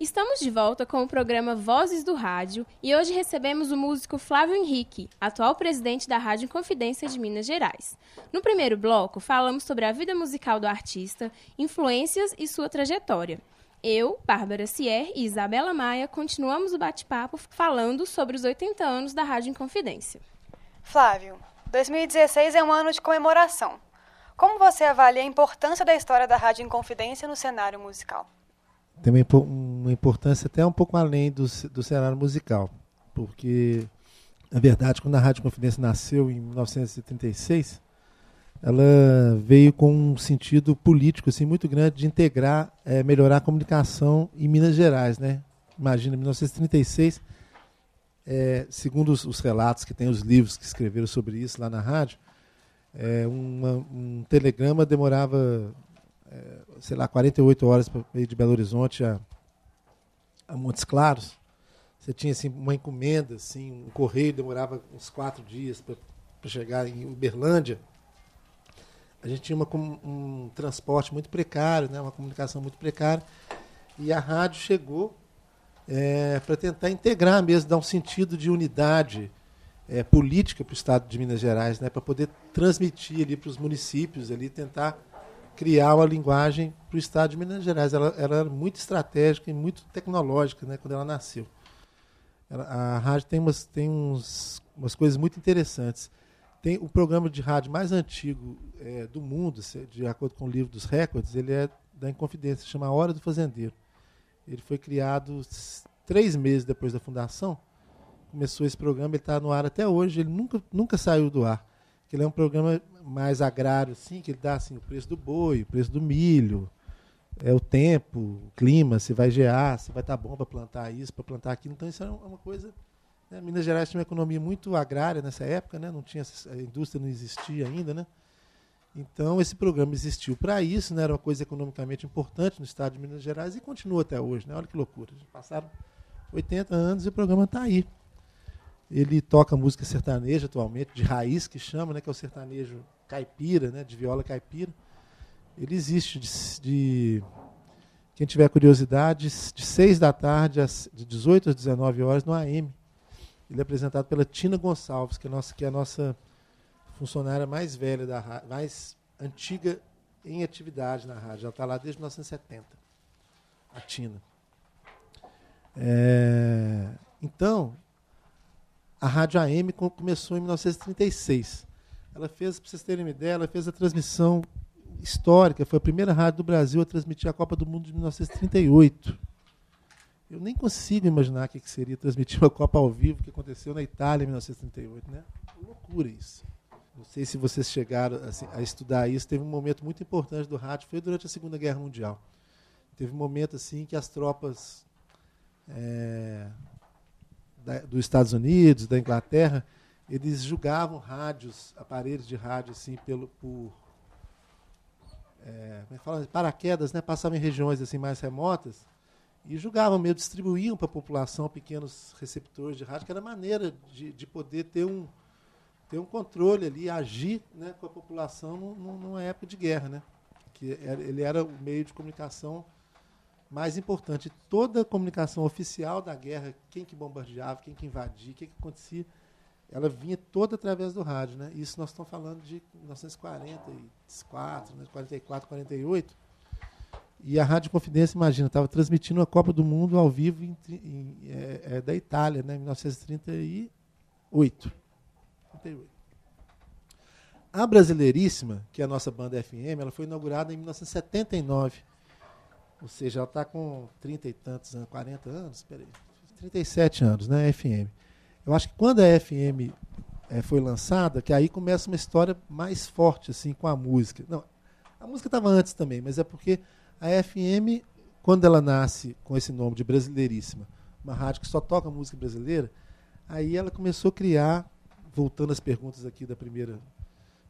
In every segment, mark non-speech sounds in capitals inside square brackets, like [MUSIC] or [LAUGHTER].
Estamos de volta com o programa Vozes do Rádio e hoje recebemos o músico Flávio Henrique, atual presidente da Rádio Confidência de Minas Gerais. No primeiro bloco, falamos sobre a vida musical do artista, influências e sua trajetória. Eu, Bárbara Sier e Isabela Maia continuamos o bate-papo falando sobre os 80 anos da Rádio Confidência. Flávio, 2016 é um ano de comemoração. Como você avalia a importância da história da Rádio Inconfidência no cenário musical? Tem uma importância até um pouco além do, do cenário musical, porque, na verdade, quando a Rádio Confidência nasceu em 1936, ela veio com um sentido político assim muito grande de integrar, é, melhorar a comunicação em Minas Gerais, né? Imagina, em 1936, é, segundo os, os, relatos que tem os livros que escreveram sobre isso lá na rádio, é, uma, um telegrama demorava é, sei lá, 48 horas para de Belo Horizonte a, a Montes Claros. Você tinha assim, uma encomenda, assim, um correio demorava uns quatro dias para chegar em Uberlândia. A gente tinha uma, um transporte muito precário, né, uma comunicação muito precária. E a rádio chegou é, para tentar integrar mesmo, dar um sentido de unidade é, política para o estado de Minas Gerais, né, para poder transmitir ali para os municípios, ali tentar criar uma linguagem para o estado de Minas Gerais. Ela, ela, era muito estratégica e muito tecnológica né, quando ela nasceu. Ela, a rádio tem, umas, tem uns, umas coisas muito interessantes. Tem o programa de rádio mais antigo é, do mundo, de acordo com o livro dos recordes, ele é da Inconfidência, chama A Hora do Fazendeiro. Ele foi criado três meses depois da fundação. Começou esse programa, ele está no ar até hoje, ele nunca, nunca saiu do ar que ele é um programa mais agrário, assim, que ele dá assim, o preço do boi, o preço do milho, é o tempo, o clima, se vai gear, se vai estar tá bom para plantar isso, para plantar aquilo. Então isso é uma coisa. Né? Minas Gerais tinha uma economia muito agrária nessa época, né? não tinha a indústria não existia ainda, né? Então esse programa existiu para isso, né? era uma coisa economicamente importante no estado de Minas Gerais e continua até hoje. Né? Olha que loucura. Passaram 80 anos e o programa está aí. Ele toca música sertaneja atualmente, de raiz que chama, né, que é o sertanejo caipira, né, de viola caipira. Ele existe de, de quem tiver curiosidade, de 6 da tarde, às, de 18 às 19 horas, no AM. Ele é apresentado pela Tina Gonçalves, que é, nossa, que é a nossa funcionária mais velha, da mais antiga em atividade na rádio. Ela está lá desde 1970, a Tina. É, então, a Rádio AM começou em 1936. Ela fez, para vocês terem uma ideia, ela fez a transmissão histórica, foi a primeira rádio do Brasil a transmitir a Copa do Mundo de 1938. Eu nem consigo imaginar o que seria transmitir uma Copa ao vivo que aconteceu na Itália em 1938. Né? Loucura isso. Não sei se vocês chegaram assim, a estudar isso. Teve um momento muito importante do rádio, foi durante a Segunda Guerra Mundial. Teve um momento assim que as tropas é, da, dos Estados Unidos, da Inglaterra, eles julgavam rádios, aparelhos de rádio, assim, pelo, por é, é fala? paraquedas, né? passavam em regiões assim mais remotas e julgavam mesmo, distribuíam para a população pequenos receptores de rádio, que era maneira de, de poder ter um, ter um controle ali, agir né, com a população numa época de guerra. Né? Que ele era o meio de comunicação mais importante, toda a comunicação oficial da guerra, quem que bombardeava, quem que invadia, o que, que acontecia, ela vinha toda através do rádio. Né? Isso nós estamos falando de 1944, né? 44, 48. E a Rádio Confidência, imagina, estava transmitindo a Copa do Mundo ao vivo em, em, é, é, da Itália, né, em 1938. 38. A Brasileiríssima, que é a nossa banda FM, ela foi inaugurada em 1979 ou seja, ela está com 30 e tantos anos, 40 anos, peraí, 37 anos, né, FM. Eu acho que quando a FM é, foi lançada, que aí começa uma história mais forte assim com a música. Não, a música estava antes também, mas é porque a FM, quando ela nasce com esse nome de Brasileiríssima, uma rádio que só toca música brasileira, aí ela começou a criar, voltando às perguntas aqui da primeira,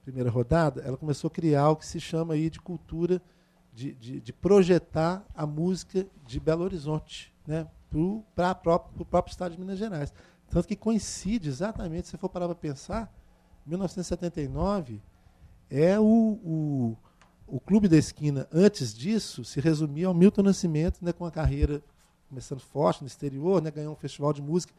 primeira rodada, ela começou a criar o que se chama aí de cultura de, de, de projetar a música de Belo Horizonte né, para o próprio estado de Minas Gerais. Tanto que coincide exatamente, se for parar para pensar, 1979 é o, o, o Clube da Esquina, antes disso, se resumia ao Milton Nascimento, né, com a carreira começando forte no exterior, né, ganhou um festival de música,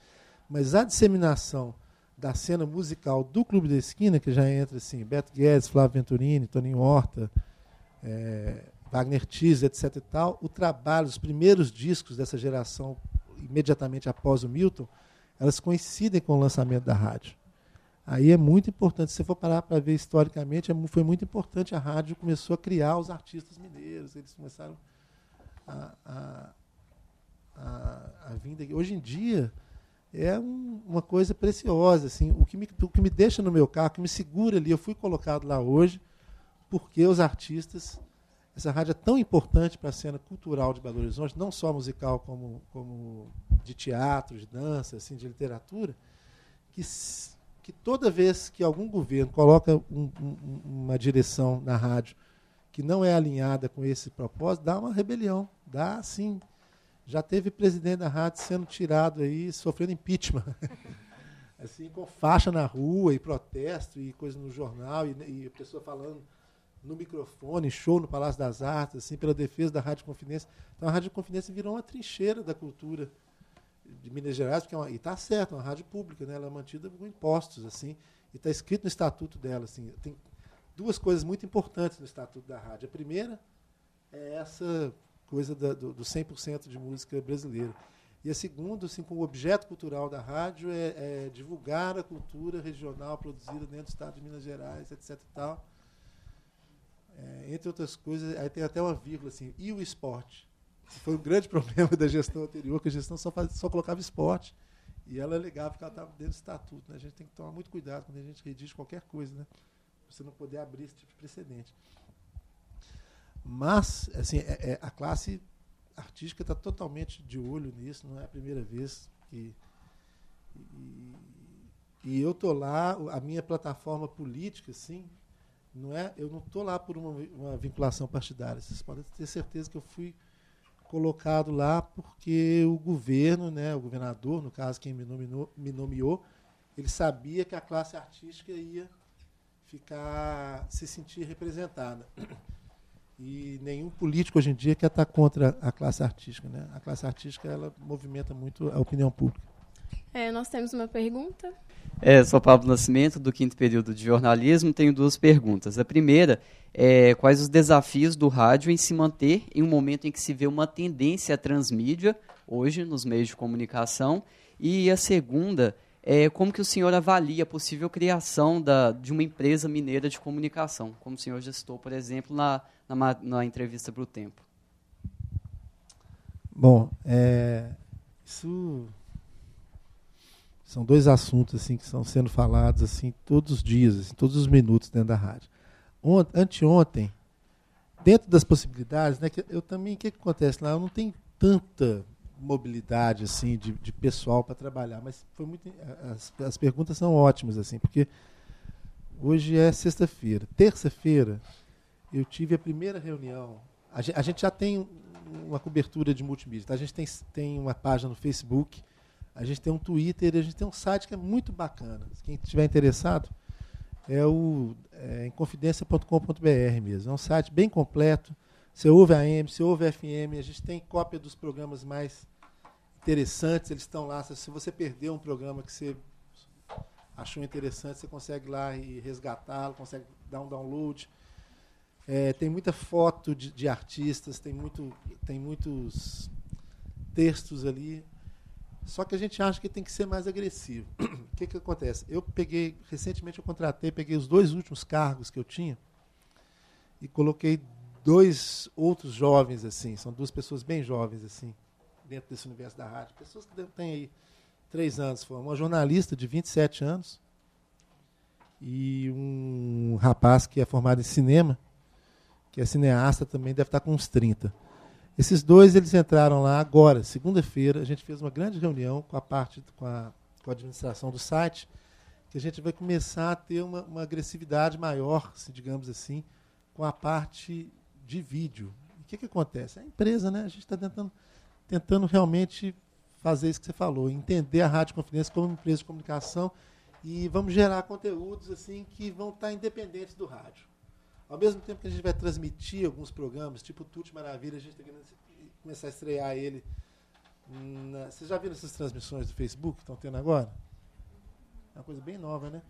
mas a disseminação da cena musical do Clube da Esquina, que já entra assim, Beto Guedes, Flávio Venturini, Toninho Horta, é, Wagner Tiz, etc. E tal, o trabalho, os primeiros discos dessa geração, imediatamente após o Milton, elas coincidem com o lançamento da rádio. Aí é muito importante, se você for parar para ver historicamente, é foi muito importante a rádio começou a criar os artistas mineiros, eles começaram a, a, a, a. Hoje em dia é um, uma coisa preciosa, assim, o que, me, o que me deixa no meu carro, o que me segura ali, eu fui colocado lá hoje, porque os artistas essa rádio é tão importante para a cena cultural de Belo Horizonte, não só musical, como, como de teatro, de dança, assim, de literatura, que, que toda vez que algum governo coloca um, um, uma direção na rádio que não é alinhada com esse propósito, dá uma rebelião. Dá, assim. Já teve presidente da rádio sendo tirado aí, sofrendo impeachment. [LAUGHS] assim, com faixa na rua e protesto e coisa no jornal e, e a pessoa falando no microfone, show no Palácio das Artes, assim, pela defesa da Rádio Confidência. Então a Rádio Confidência virou uma trincheira da cultura de Minas Gerais, porque é uma, e está certo, é uma rádio pública, né? ela é mantida com impostos, assim, e está escrito no estatuto dela. Assim, tem duas coisas muito importantes no estatuto da rádio. A primeira é essa coisa da, do, do 100% de música brasileira. E a segunda, assim, o objeto cultural da rádio, é, é divulgar a cultura regional produzida dentro do estado de Minas Gerais, etc. E tal é, entre outras coisas, aí tem até uma vírgula assim, e o esporte? Foi um grande [LAUGHS] problema da gestão anterior, que a gestão só, faz, só colocava esporte. E ela alegava que ela estava dentro do estatuto. Né? A gente tem que tomar muito cuidado quando a gente redige qualquer coisa, né? você não poder abrir esse tipo de precedente. Mas, assim, é, é, a classe artística está totalmente de olho nisso, não é a primeira vez que. E, e eu estou lá, a minha plataforma política, assim, não é, eu não estou lá por uma, uma, vinculação partidária. Vocês podem ter certeza que eu fui colocado lá porque o governo, né, o governador, no caso quem me nomeou, me nomeou, ele sabia que a classe artística ia ficar se sentir representada. E nenhum político hoje em dia quer estar contra a classe artística, né? A classe artística ela movimenta muito a opinião pública. É, nós temos uma pergunta. É, sou Pablo Nascimento, do quinto período de jornalismo. Tenho duas perguntas. A primeira é quais os desafios do rádio em se manter em um momento em que se vê uma tendência à transmídia, hoje, nos meios de comunicação. E a segunda é como que o senhor avalia a possível criação da, de uma empresa mineira de comunicação, como o senhor já citou, por exemplo, na, na, na entrevista para o Tempo. Bom, é, isso são dois assuntos assim que estão sendo falados assim todos os dias, assim, todos os minutos dentro da rádio. Ont, anteontem, dentro das possibilidades, né, eu também, o que, que acontece lá? Eu não tenho tanta mobilidade assim de, de pessoal para trabalhar, mas foi muito as, as perguntas são ótimas assim, porque hoje é sexta-feira, terça-feira eu tive a primeira reunião. A gente, a gente já tem uma cobertura de multimídia, tá? a gente tem, tem uma página no Facebook a gente tem um Twitter, a gente tem um site que é muito bacana. Quem estiver interessado, é o é, inconfidencia.com.br mesmo. É um site bem completo. Você ouve AM, você ouve FM, a gente tem cópia dos programas mais interessantes, eles estão lá. Se você perdeu um programa que você achou interessante, você consegue lá e resgatá-lo, consegue dar um download. É, tem muita foto de, de, artistas, tem, muito, tem muitos textos ali. Só que a gente acha que tem que ser mais agressivo. [CLEARS THROAT] O que, que acontece? Eu peguei, recentemente eu contratei, peguei os dois últimos cargos que eu tinha e coloquei dois outros jovens, assim, são duas pessoas bem jovens, assim, dentro desse universo da rádio. Pessoas que têm aí três anos. Foi uma jornalista de 27 anos e um rapaz que é formado em cinema, que é cineasta também, deve estar com uns 30. Esses dois eles entraram lá agora, segunda-feira. A gente fez uma grande reunião com a parte com a, com a administração do site, que a gente vai começar a ter uma, uma agressividade maior, se digamos assim, com a parte de vídeo. o que, que acontece? A empresa, né? A gente está tentando, tentando realmente fazer isso que você falou, entender a Rádio Confidência como empresa de comunicação e vamos gerar conteúdos assim que vão estar independentes do rádio. Ao mesmo tempo que a gente vai transmitir alguns programas, tipo Tuti Maravilha, a gente está querendo começar a estrear ele Na, vocês já viram essas transmissões do Facebook que estão tendo agora? É uma coisa bem nova, né?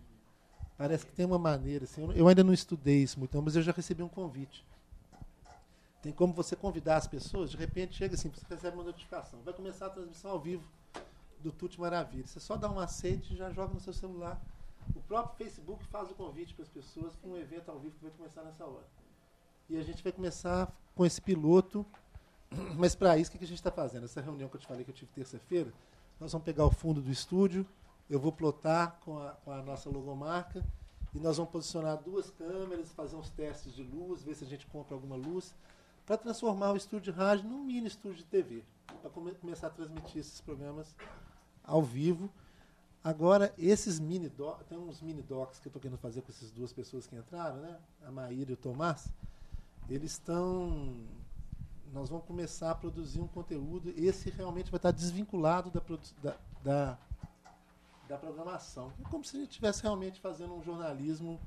Parece que tem uma maneira, assim, eu ainda não estudei isso muito, mas eu já recebi um convite. Tem como você convidar as pessoas, de repente chega assim, você recebe uma notificação. Vai começar a transmissão ao vivo do Tute Maravilha. Você só dá um aceite e já joga no seu celular. O próprio Facebook faz o convite para as pessoas para um evento ao vivo que vai começar nessa hora. E a gente vai começar com esse piloto. Mas para isso, o que a gente está fazendo? Essa reunião que eu te falei que eu tive terça-feira, nós vamos pegar o fundo do estúdio, eu vou plotar com a, com a nossa logomarca e nós vamos posicionar duas câmeras, fazer uns testes de luz, ver se a gente compra alguma luz para transformar o estúdio de rádio num mini estúdio de TV, para come começar a transmitir esses programas ao vivo. Agora, esses mini docs, tem uns mini docs que eu estou querendo fazer com essas duas pessoas que entraram, né? A Maíra e o Tomás. Eles estão. Nós vamos começar a produzir um conteúdo. Esse realmente vai estar desvinculado da, da, da, da programação. É como se a gente estivesse realmente fazendo um jornalismo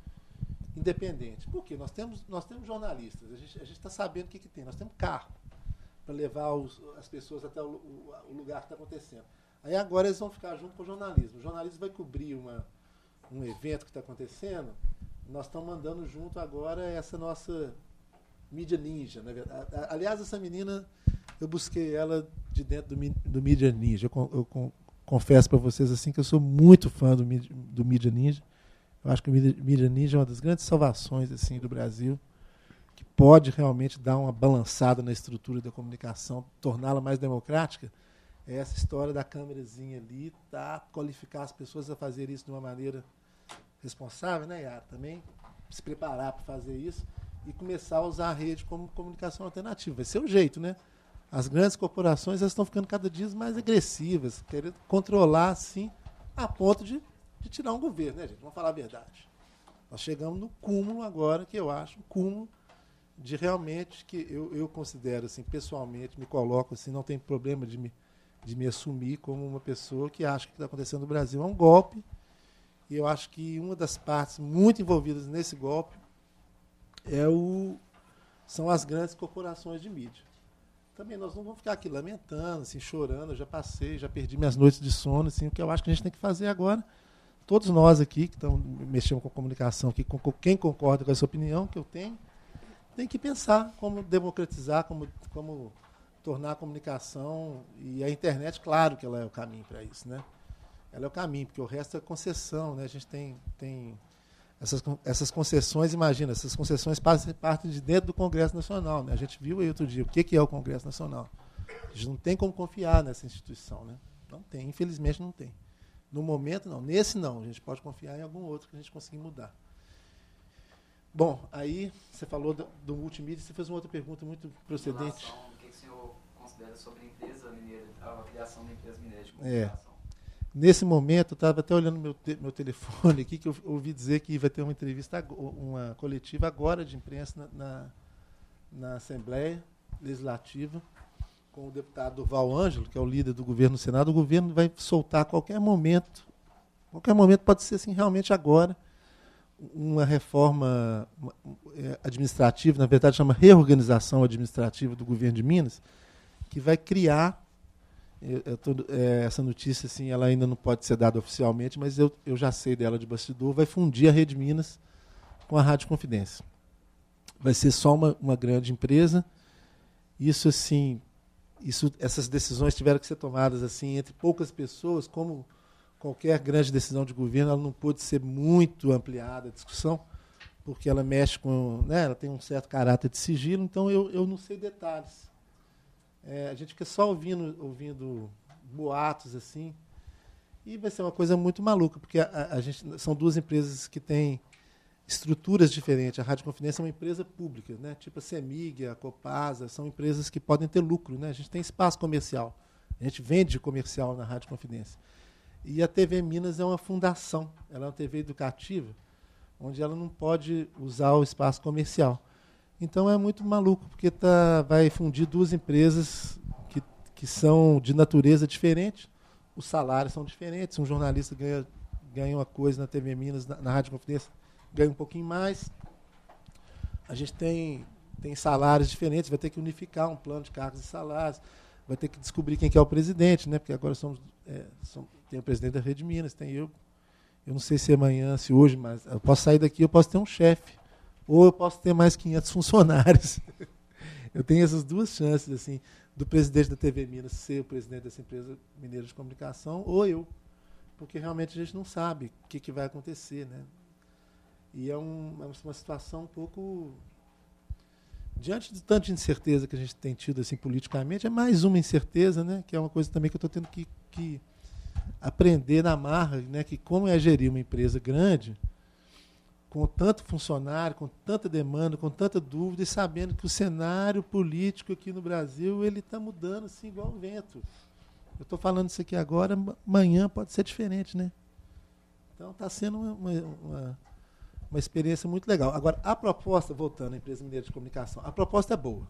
independente. Por quê? Nós temos, nós temos jornalistas, a gente está sabendo o que, que tem. Nós temos carro para levar os, as pessoas até o, o, o lugar que está acontecendo. Aí agora eles vão ficar junto com o jornalismo. O jornalismo vai cobrir uma, um evento que está acontecendo. Nós estamos mandando junto agora essa nossa mídia ninja. Né? Aliás, essa menina, eu busquei ela de dentro do, do mídia ninja. Eu, eu confesso para vocês assim que eu sou muito fã do, do mídia ninja. Eu acho que o Mídia Ninja é uma das grandes salvações assim do Brasil, que pode realmente dar uma balançada na estrutura da comunicação, torná-la mais democrática. É essa história da câmerazinha ali, tá? Qualificar as pessoas a fazer isso de uma maneira responsável, né, Yara? Também se preparar para fazer isso e começar a usar a rede como comunicação alternativa. Vai ser o jeito, né? As grandes corporações estão ficando cada dia mais agressivas, querendo controlar, assim, a ponto de de tirar um governo, né, gente? Vamos falar a verdade. Nós chegamos no cúmulo agora, que eu acho, um cúmulo de realmente que eu, eu considero, assim, pessoalmente, me coloco assim, não tem problema de me, de me assumir como uma pessoa que acha que está acontecendo no Brasil é um golpe. E eu acho que uma das partes muito envolvidas nesse golpe é o, são as grandes corporações de mídia. Também nós não vamos ficar aqui lamentando, assim, chorando. Eu já passei, já perdi minhas noites de sono. Assim, o que eu acho que a gente tem que fazer agora todos nós aqui que estamos mexendo com comunicação, que com, quem concorda com essa opinião que eu tenho, tem que pensar como democratizar, como, como tornar a comunicação e a internet, claro que ela é o caminho para isso, né? Ela é o caminho, porque o resto é concessão, né? A gente tem, tem essas, essas concessões, imagina, essas concessões partem de dentro do Congresso Nacional, né? A gente viu aí outro dia o que, que é o Congresso Nacional. A gente não tem como confiar nessa instituição, né? Não tem, infelizmente não tem. No momento, não. Nesse, não. A gente pode confiar em algum outro que a gente conseguir mudar. Bom, aí você falou do, do multimídia, você fez uma outra pergunta muito procedente. Relação, considera sobre a empresa mineira, a criação da empresa mineira de é. comunicação? É. Nesse momento, eu estava até olhando meu, te, meu telefone aqui, que eu ouvi dizer que vai ter uma entrevista, uma coletiva agora de imprensa na, na, na Assembleia Legislativa com o deputado Val Ângelo, que é o líder do governo no Senado, o governo vai soltar a qualquer momento, qualquer momento pode ser assim realmente agora, uma reforma é, administrativa, na verdade chama reorganização administrativa do governo de Minas, que vai criar eu, eu tô, é, essa notícia assim, ela ainda não pode ser dada oficialmente, mas eu, eu já sei dela de bastidor, vai fundir a Rede Minas com a Rádio Confidência. Vai ser só uma, uma grande empresa. Isso assim isso, essas decisões tiveram que ser tomadas assim entre poucas pessoas, como qualquer grande decisão de governo, ela não pôde ser muito ampliada a discussão, porque ela mexe com, né, ela tem um certo caráter de sigilo, então eu, eu não sei detalhes. É, a gente fica só ouvindo, ouvindo boatos assim, e vai ser uma coisa muito maluca, porque a, a, gente são duas empresas que têm estruturas diferentes. A Rádio Confidência é uma empresa pública, né? tipo a CEMIG, a Copasa, são empresas que podem ter lucro. Né? A gente tem espaço comercial, a gente vende comercial na Rádio Confidência. E a TV Minas é uma fundação, ela é uma TV educativa, onde ela não pode usar o espaço comercial. Então é muito maluco, porque tá, vai fundir duas empresas que, que são de natureza diferente, os salários são diferentes. Um jornalista ganha, ganha uma coisa na TV Minas, na, na Rádio Confidência, ganha um pouquinho mais. A gente tem, tem salários diferentes, vai ter que unificar um plano de cargos e salários. vai ter que descobrir quem que é o presidente, né? Porque agora somos, é, somos, tem o presidente da Rede Minas, tem eu. Eu não sei se amanhã, se hoje, mas eu posso sair daqui, eu posso ter um chefe. Ou eu posso ter mais 500 funcionários. [LAUGHS] eu tenho essas duas chances, assim, do presidente da TV Minas ser o presidente dessa empresa mineira de comunicação, ou eu. Porque realmente a gente não sabe o que, que vai acontecer, né? E é um, é uma situação um pouco diante de tanta incerteza que a gente tem tido assim politicamente, é mais uma incerteza, né? Que é uma coisa também que eu estou tendo que, que, aprender na marra, né? Que como é gerir uma empresa grande, com tanto funcionário, com tanta demanda, com tanta dúvida, e sabendo que o cenário político aqui no Brasil ele está mudando assim igual o vento. Eu estou falando isso aqui agora, amanhã pode ser diferente, né? Então está sendo uma, uma, uma experiência muito legal. Agora, a proposta, voltando à empresa mineira de comunicação, a proposta é boa.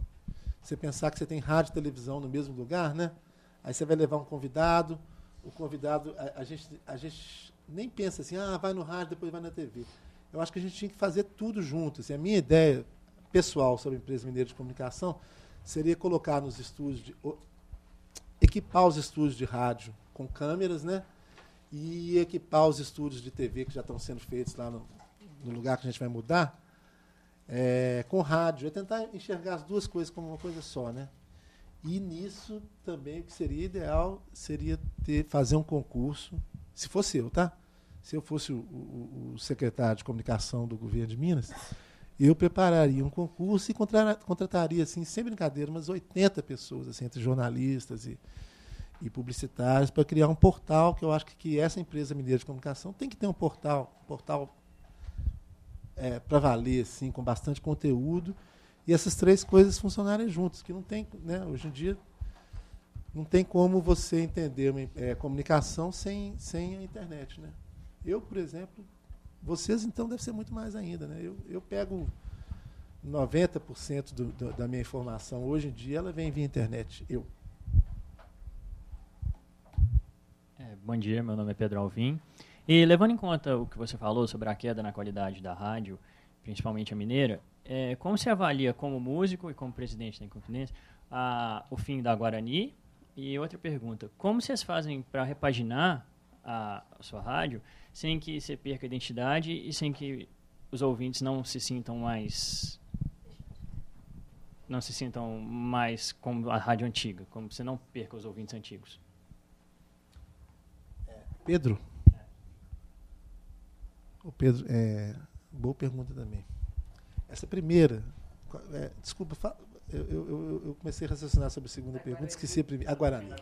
Você pensar que você tem rádio e televisão no mesmo lugar, né? Aí você vai levar um convidado, o convidado, a, a, gente, a gente nem pensa assim, ah, vai no rádio, depois vai na TV. Eu acho que a gente tinha que fazer tudo junto. Assim, a minha ideia pessoal sobre a empresa mineira de comunicação seria colocar nos estúdios, de, equipar os estúdios de rádio com câmeras, né? E equipar os estúdios de TV que já estão sendo feitos lá no, no lugar que a gente vai mudar, é, com rádio. É tentar enxergar as duas coisas como uma coisa só, né? E nisso também o que seria ideal seria ter, fazer um concurso, se fosse eu, tá? Se eu fosse o, o, o secretário de comunicação do governo de Minas, eu prepararia um concurso e contrataria, assim, sem brincadeira, umas 80 pessoas, assim, entre jornalistas e, e publicitários, para criar um portal que eu acho que, que essa empresa mineira de comunicação tem que ter um portal, um portal é, para valer, assim, com bastante conteúdo, e essas três coisas funcionarem juntas, que não tem, né, hoje em dia, não tem como você entender uma é, comunicação sem, sem a internet. Né? Eu, por exemplo, vocês então deve ser muito mais ainda. Né? Eu, eu pego 90% do, do, da minha informação hoje em dia, ela vem via internet. Eu. É, bom dia, meu nome é Pedro Alvim. E levando em conta o que você falou sobre a queda na qualidade da rádio, principalmente a mineira, é, como se avalia como músico e como presidente da Inconfidência a, o fim da Guarani? E outra pergunta, como vocês fazem para repaginar a, a, sua rádio sem que você perca a identidade e sem que os ouvintes não se sintam mais não se sintam mais como a rádio antiga, como você não perca os ouvintes antigos? Pedro, o Pedro, é, boa pergunta também. Essa primeira, é, desculpa, eu, eu, eu, comecei a raciocinar sobre a segunda pergunta, esqueci a primeira. A Guarani.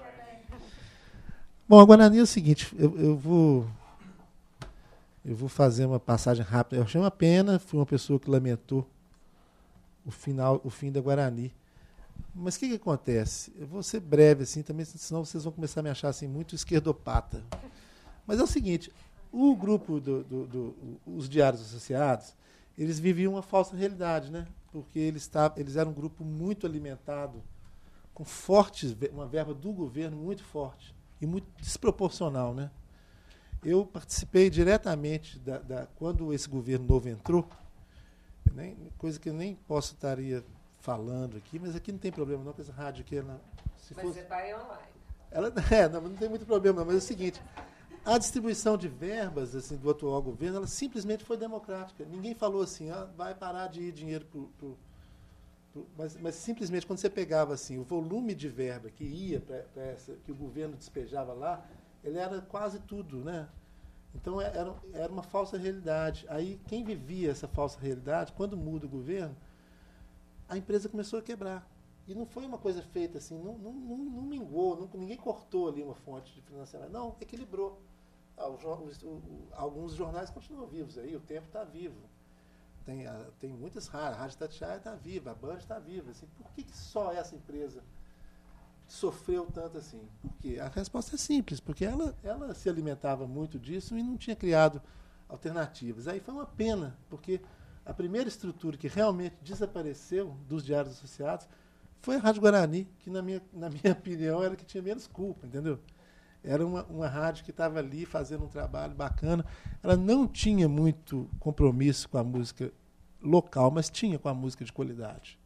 Bom, a Guarani é o seguinte, eu, eu vou eu vou fazer uma passagem rápida. Eu achei uma pena, fui uma pessoa que lamentou o final, o fim da Guarani. Mas o que, que acontece? Eu vou ser breve assim também, senão vocês vão começar a me achar assim muito esquerdopata. Mas é o seguinte, o grupo do, do, do, diários associados, eles viviam uma falsa realidade, né? Porque eles, tavam, eles eram um grupo muito alimentado, com fortes, uma verba do governo muito forte e muito desproporcional, né? Eu participei diretamente da, da quando esse governo novo entrou, nem, coisa que eu nem posso estaria falando aqui, mas aqui não tem problema não, com essa rádio aqui, ela, se mas fosse, você vai online. Ela, [LAUGHS] é, não, não tem muito problema, não, mas é o seguinte, a distribuição de verbas assim, do atual governo ela simplesmente foi democrática. Ninguém falou assim, ah, vai parar de ir dinheiro para mas, mas, simplesmente quando você pegava assim o volume de verba que ia para essa que o governo despejava lá, ele era quase tudo, né? Então é, era, era uma falsa realidade. Aí quem vivia essa falsa realidade, quando muda o governo, a empresa começou a quebrar. E não foi uma coisa feita assim, não, não, não, não mingou, não, ninguém cortou ali uma fonte de financiamento, não, equilibrou. Ah, os, o, alguns jornais continuam vivos aí, o tempo está vivo. Tem, a, ah, tem muitas raras, a Rádio Tatiaia está viva, a Band está viva. Assim, por que, que só essa empresa sofreu tanto assim? Por quê? A resposta é simples, porque ela, ela se alimentava muito disso e não tinha criado alternativas. Aí foi uma pena, porque a primeira estrutura que realmente desapareceu dos diários associados foi a Rádio Guarani, que na minha, na minha [LAUGHS] opinião era que tinha menos culpa, entendeu? Era uma, uma rádio que estava ali fazendo um trabalho bacana. Ela não tinha muito compromisso com a música local, mas tinha com a música de qualidade.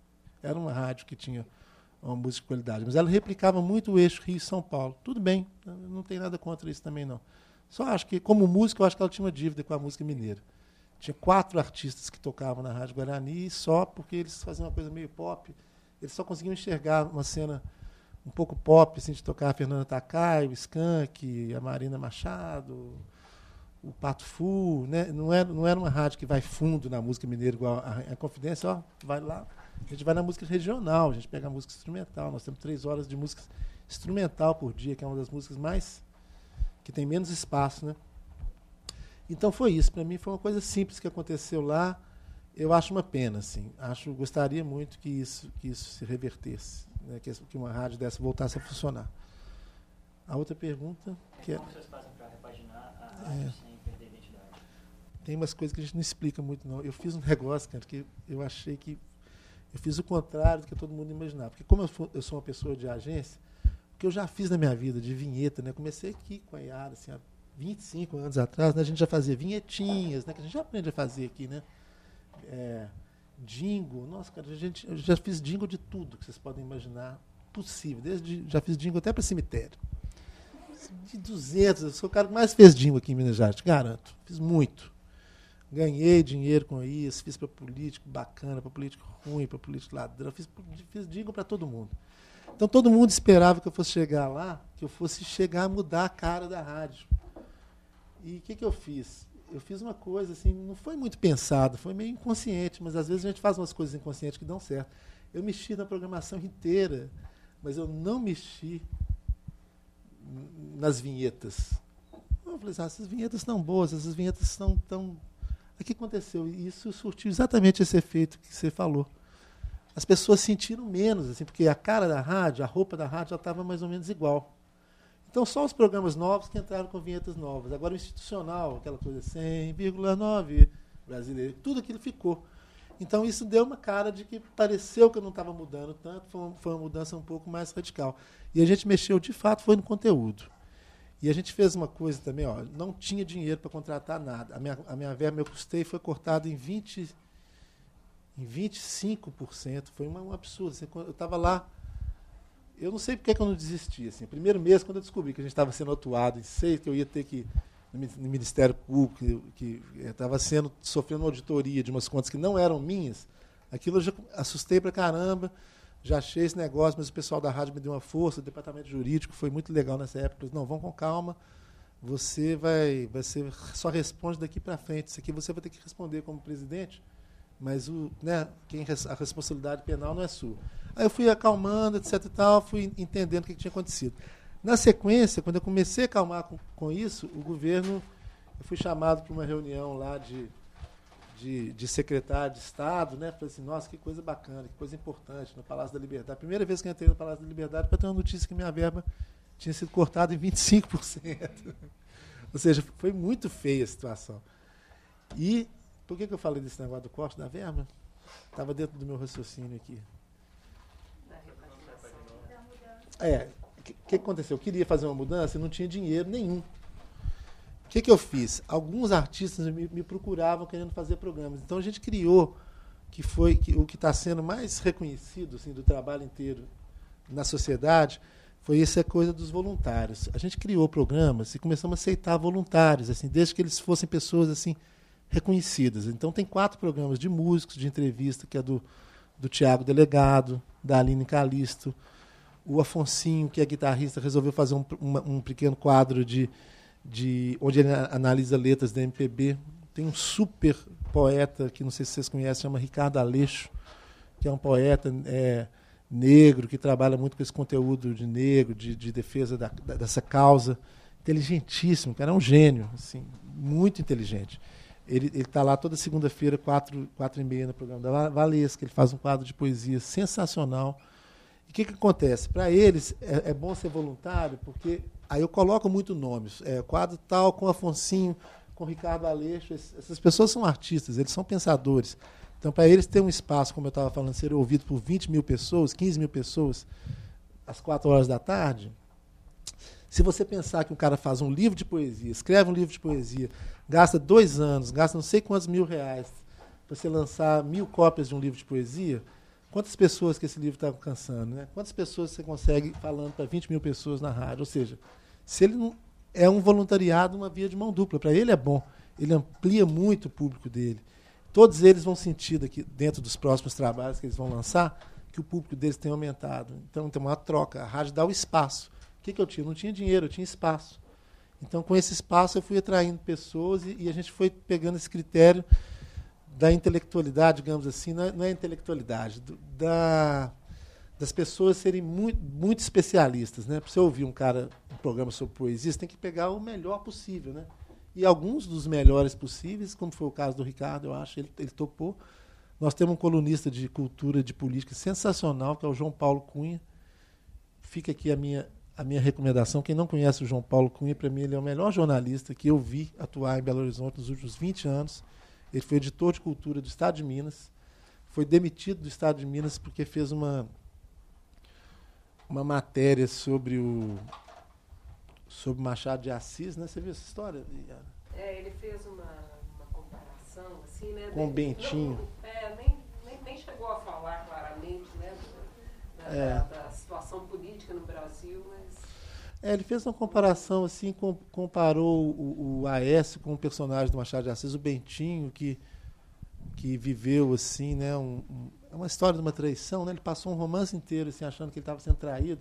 Era uma rádio que tinha uma música de qualidade. Mas ela replicava muito o eixo Rio-São Paulo. Tudo bem, não tem nada contra isso também, não. Só acho que, como música, eu acho que ela tinha uma dívida com a música mineira. Tinha quatro artistas que tocavam na Rádio Guarani, só porque eles faziam uma coisa meio pop. Eles só conseguiam enxergar uma cena um pouco pop, assim, de tocar a Fernanda Takai, o Skank, a Marina Machado, o Pato Fu. Né? Não, era, não era uma rádio que vai fundo na música mineira igual a, a Confidência, ó, vai lá. A gente vai na música regional, a gente pega a música instrumental. Nós temos três horas de música instrumental por dia, que é uma das músicas mais. que tem menos espaço, né? Então foi isso. Para mim foi uma coisa simples que aconteceu lá. Eu acho uma pena, assim. Acho, gostaria muito que isso, que isso se revertesse, né? que, que uma rádio dessa voltasse a funcionar. A outra pergunta. Que é, Como vocês fazem para repaginar a rádio é, sem perder a identidade? Tem umas coisas que a gente não explica muito, não. Eu fiz um [LAUGHS] negócio, cara, que eu achei que eu fiz o contrário do que todo mundo imaginava. Porque como eu, for, eu sou uma pessoa de agência, o que eu já fiz na minha vida de vinheta, né? Comecei aqui com a Yara, assim, há 25 anos atrás, né? a gente já fazia vinhetinhas, né? Que a gente já aprende a fazer aqui, né? É, jingle, nossa, cara, a gente, eu já fiz jingle de tudo que vocês podem imaginar possível. Desde, já fiz jingle até para cemitério. De 200, eu sou o cara que mais fez jingle aqui em Minas Gerais, te garanto. Fiz muito. Ganhei dinheiro com isso, fiz para político bacana, para político ruim, para político ladrão, fiz, fiz digo para todo mundo. Então todo mundo esperava que eu fosse chegar lá, que eu fosse chegar a mudar a cara da rádio. E o que, que eu fiz? Eu fiz uma coisa assim, não foi muito pensado, foi meio inconsciente, mas às vezes a gente faz umas coisas inconscientes que dão certo. Eu mexi na programação inteira, mas eu não mexi nas vinhetas. Eu falei assim, ah, essas vinhetas estão boas, essas vinhetas estão tão o que aconteceu? Isso surtiu exatamente esse efeito que você falou. As pessoas sentiram menos, assim, porque a cara da rádio, a roupa da rádio já estava mais ou menos igual. Então, só os programas novos que entraram com vinhetas novas. Agora, o institucional, aquela coisa 100,9 brasileiro, tudo aquilo ficou. Então, isso deu uma cara de que pareceu que eu não estava mudando tanto, foi uma, foi uma mudança um pouco mais radical. E a gente mexeu, de fato, foi no conteúdo. E a gente fez uma coisa também, ó, não tinha dinheiro para contratar nada. A minha, a minha verba, meu custeio foi cortado em 20 em 25%. Foi um absurdo. Assim, eu estava lá, eu não sei porque que eu não desisti. Assim, primeiro mês, quando eu descobri que a gente estava sendo atuado em seis, que eu ia ter que no Ministério Público, que estava sendo sofrendo uma auditoria de umas contas que não eram minhas, aquilo eu já assustei para caramba já achei esse negócio, mas o pessoal da rádio me deu uma força, o departamento jurídico foi muito legal nessa época. Não, vão com calma, você vai, vai ser, só responde daqui para frente. Isso aqui você vai ter que responder como presidente, mas o, né, quem, a responsabilidade penal não é sua. Aí eu fui acalmando, etc e tal, fui entendendo o que tinha acontecido. Na sequência, quando eu comecei a acalmar com, com isso, o governo, eu fui chamado para uma reunião lá de de, de secretário de Estado, né? Falei assim, nossa, que coisa bacana, que coisa importante, no Palácio da Liberdade. Primeira vez que eu entrei no Palácio da Liberdade para ter uma notícia que minha verba tinha sido cortada em 25%. [LAUGHS] Ou seja, foi muito feia a situação. E por que, que eu falei desse negócio do corte da verba? Estava dentro do meu raciocínio aqui. É, o que, que aconteceu? Eu queria fazer uma mudança e não tinha dinheiro nenhum que, que eu fiz? Alguns artistas me, me, procuravam querendo fazer programas. Então a gente criou que foi que, o que está sendo mais reconhecido assim, do trabalho inteiro na sociedade foi essa coisa dos voluntários. A gente criou programas e começamos a aceitar voluntários, assim, desde que eles fossem pessoas assim reconhecidas. Então tem quatro programas de músicos, de entrevista, que é do, do Tiago Delegado, da Aline Calisto, o Afonsinho, que é guitarrista, resolveu fazer um, uma, um pequeno quadro de de onde ele analisa letras da MPB. Tem um super poeta que não sei se vocês conhecem, chama Ricardo Aleixo, que é um poeta é, negro que trabalha muito com esse conteúdo de negro, de, de defesa da, dessa causa. Inteligentíssimo, cara, é um gênio, assim, muito inteligente. Ele está lá toda segunda-feira, quatro, quatro e meia, no programa da Valesca. Ele faz um quadro de poesia sensacional. E o que, que acontece? Para eles, é, é, bom ser voluntário, porque Aí eu coloco muito nomes. É, quadro tal com Afonsinho, com Ricardo Aleixo. Essas pessoas são artistas, eles são pensadores. Então, para eles ter um espaço, como eu estava falando, ser ouvido por 20 mil pessoas, 15 mil pessoas, às 4 horas da tarde, se você pensar que um cara faz um livro de poesia, escreve um livro de poesia, gasta dois anos, gasta não sei quantos mil reais para você lançar mil cópias de um livro de poesia, quantas pessoas que esse livro está alcançando, né? Quantas pessoas você consegue falando para 20 mil pessoas na rádio? Ou seja, se ele não é um voluntariado, uma via de mão dupla, para ele é bom. Ele amplia muito o público dele. Todos eles vão sentir daqui, dentro dos próximos trabalhos que eles vão lançar que o público deles tem aumentado. Então tem uma troca. A rádio dá o espaço. O que, que eu tinha? Não tinha dinheiro, eu tinha espaço. Então, com esse espaço, eu fui atraindo pessoas e, e a gente foi pegando esse critério da intelectualidade, digamos assim, não é, não é intelectualidade, do, da, das pessoas serem muito, muito especialistas. Né? Para você ouvir um cara, um programa sobre poesia, você tem que pegar o melhor possível. Né? E alguns dos melhores possíveis, como foi o caso do Ricardo, eu acho, ele, ele topou. Nós temos um colunista de cultura, de política sensacional, que é o João Paulo Cunha. Fica aqui a minha, a minha recomendação. Quem não conhece o João Paulo Cunha, para mim, ele é o melhor jornalista que eu vi atuar em Belo Horizonte nos últimos 20 anos ele foi editor de cultura do Estado de Minas. Foi demitido do Estado de Minas porque fez uma, uma matéria sobre o sobre Machado de Assis, né? Você viu essa história? É, ele fez uma, uma comparação, assim, né? Com o Bentinho. Não, é, nem, nem, nem, chegou a falar claramente, né? Da, é. da, da situação política no Brasil, mas é, ele fez uma comparação assim, com, comparou o, o Aécio com o personagem do Machado de Assis, o Bentinho, que, que viveu assim, né, um, um, é uma história de uma traição, né? Ele passou um romance inteiro assim, achando que ele estava sendo traído.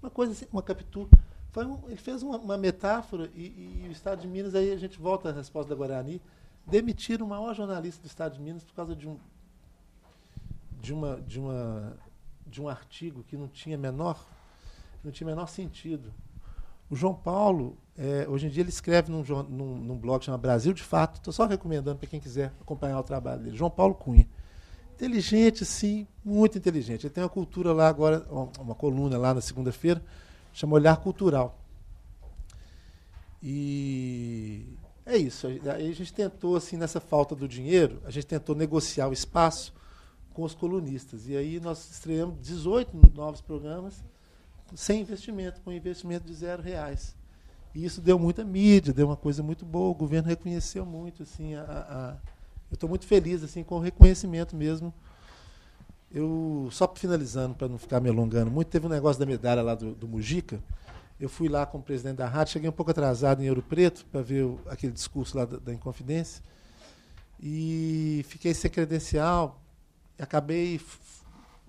Uma coisa assim, uma captura. Foi um, ele fez uma, uma metáfora e, e, o Estado de Minas, aí a gente volta à resposta da Guarani, demitiram o maior jornalista do Estado de Minas por causa de um de uma de uma de um artigo que não tinha menor não tinha o menor sentido. O João Paulo, é, hoje em dia, ele escreve num, num, num blog chamado Brasil de Fato. Estou só recomendando para quem quiser acompanhar o trabalho dele. João Paulo Cunha. Inteligente, sim, muito inteligente. Ele tem uma cultura lá agora, uma coluna lá na segunda-feira, chama Olhar Cultural. E é isso. Aí a gente tentou, assim, nessa falta do dinheiro, a gente tentou negociar o espaço com os colunistas. E aí nós estreamos 18 novos programas sem investimento, com investimento de zero reais. E isso deu muita mídia, deu uma coisa muito boa. O governo reconheceu muito, assim, a, a eu estou muito feliz assim com o reconhecimento mesmo. Eu só finalizando para não ficar me alongando muito, teve um negócio da medalha lá do, do Mujica. Eu fui lá com o presidente da rádio, cheguei um pouco atrasado em Ouro Preto para ver o, aquele discurso lá da, da Inconfidência e fiquei sem credencial. Acabei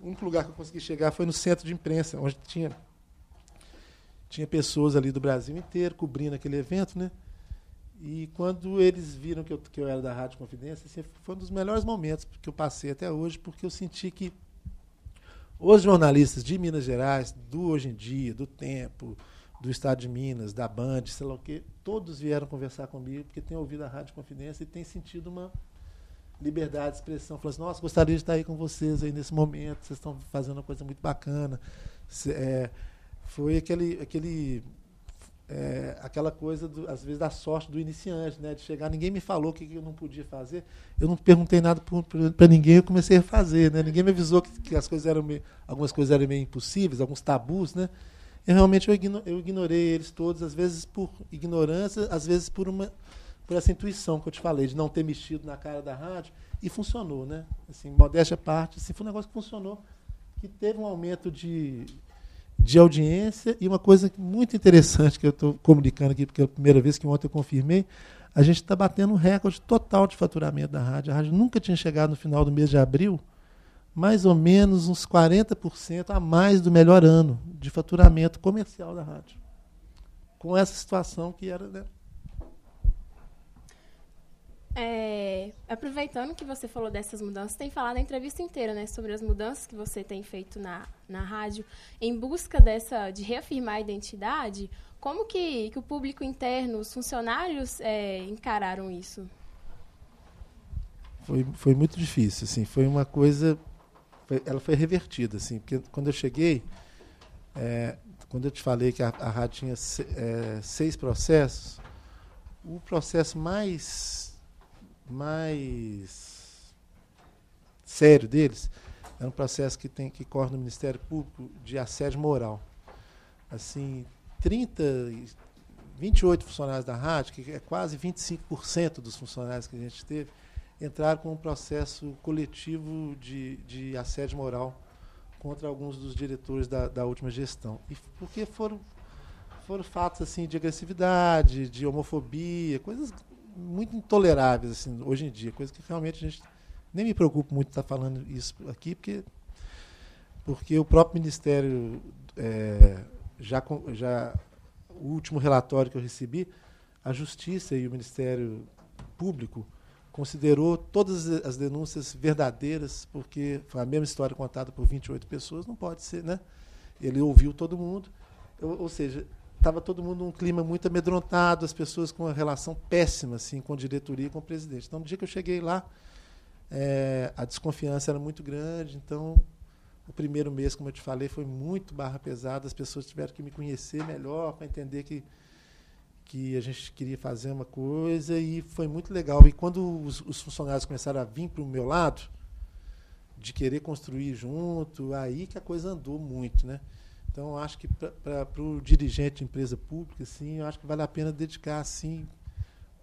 o único lugar que eu consegui chegar foi no centro de imprensa, onde tinha tinha pessoas ali do Brasil inteiro cobrindo aquele evento, né? E quando eles viram que eu, que eu era da Rádio Confidência, assim, foi um dos melhores momentos que eu passei até hoje, porque eu senti que os jornalistas de Minas Gerais, do Hoje em Dia, do Tempo, do Estado de Minas, da Band, sei lá o quê, todos vieram conversar comigo, porque têm ouvido a Rádio Confidência e têm sentido uma liberdade de expressão. Falando assim, nossa, gostaria de estar aí com vocês aí nesse momento, vocês estão fazendo uma coisa muito bacana. É, foi aquele, aquele é, aquela coisa, do, às vezes, da sorte do iniciante, né? De chegar, ninguém me falou o que, eu não podia fazer. Eu não perguntei nada para ninguém, eu comecei a fazer, né? Ninguém me avisou que, que as coisas eram meio, algumas coisas eram meio impossíveis, alguns tabus, né? E realmente eu, igno, eu ignorei eles todos, às vezes por ignorância, às vezes por uma por essa intuição que eu te falei, de não ter mexido na cara da rádio, e funcionou, né? Assim, modéstia à parte, assim, foi um negócio que funcionou, que teve um aumento de, de audiência e uma coisa muito interessante que eu estou comunicando aqui, porque é a primeira vez que ontem eu confirmei, a gente está batendo um recorde total de faturamento da rádio. A rádio nunca tinha chegado no final do mês de abril, mais ou menos uns 40% a mais do melhor ano de faturamento comercial da rádio. Com essa situação que era né, é, aproveitando que você falou dessas mudanças, tem falado a entrevista inteira, né, sobre as mudanças que você tem feito na, na rádio em busca dessa de reafirmar a identidade. Como que, que o público interno, os funcionários é, encararam isso? Foi, foi muito difícil, assim, foi uma coisa, foi, ela foi revertida, assim, porque quando eu cheguei, é, quando eu te falei que a, a rádio tinha se, é, seis processos, o processo mais mais sério deles é um processo que tem que corre no Ministério Público de assédio moral. Assim, 30, 28 funcionários da rádio, que é quase 25% dos funcionários que a gente teve, entraram com um processo coletivo de, de assédio moral contra alguns dos diretores da, da última gestão. E porque foram, foram fatos assim de agressividade, de homofobia, coisas muito intoleráveis assim, hoje em dia, coisas que realmente a gente nem me preocupo muito estar falando isso aqui, porque, porque o próprio Ministério é, já, já o último relatório que eu recebi, a Justiça e o Ministério Público considerou todas as denúncias verdadeiras, porque foi a mesma história contada por 28 pessoas, não pode ser, né? Ele ouviu todo mundo, ou, ou seja, estava todo mundo num clima muito amedrontado, as pessoas com uma relação péssima assim com a diretoria e com o presidente. Então, no dia que eu cheguei lá, é, a desconfiança era muito grande, então o primeiro mês, como eu te falei, foi muito barra pesada, as pessoas tiveram que me conhecer melhor para entender que que a gente queria fazer uma coisa e foi muito legal. E quando os, os funcionários começaram a vir para o meu lado, de querer construir junto, aí que a coisa andou muito, né? Então, acho que para o dirigente de empresa pública, eu acho que vale a pena dedicar, assim,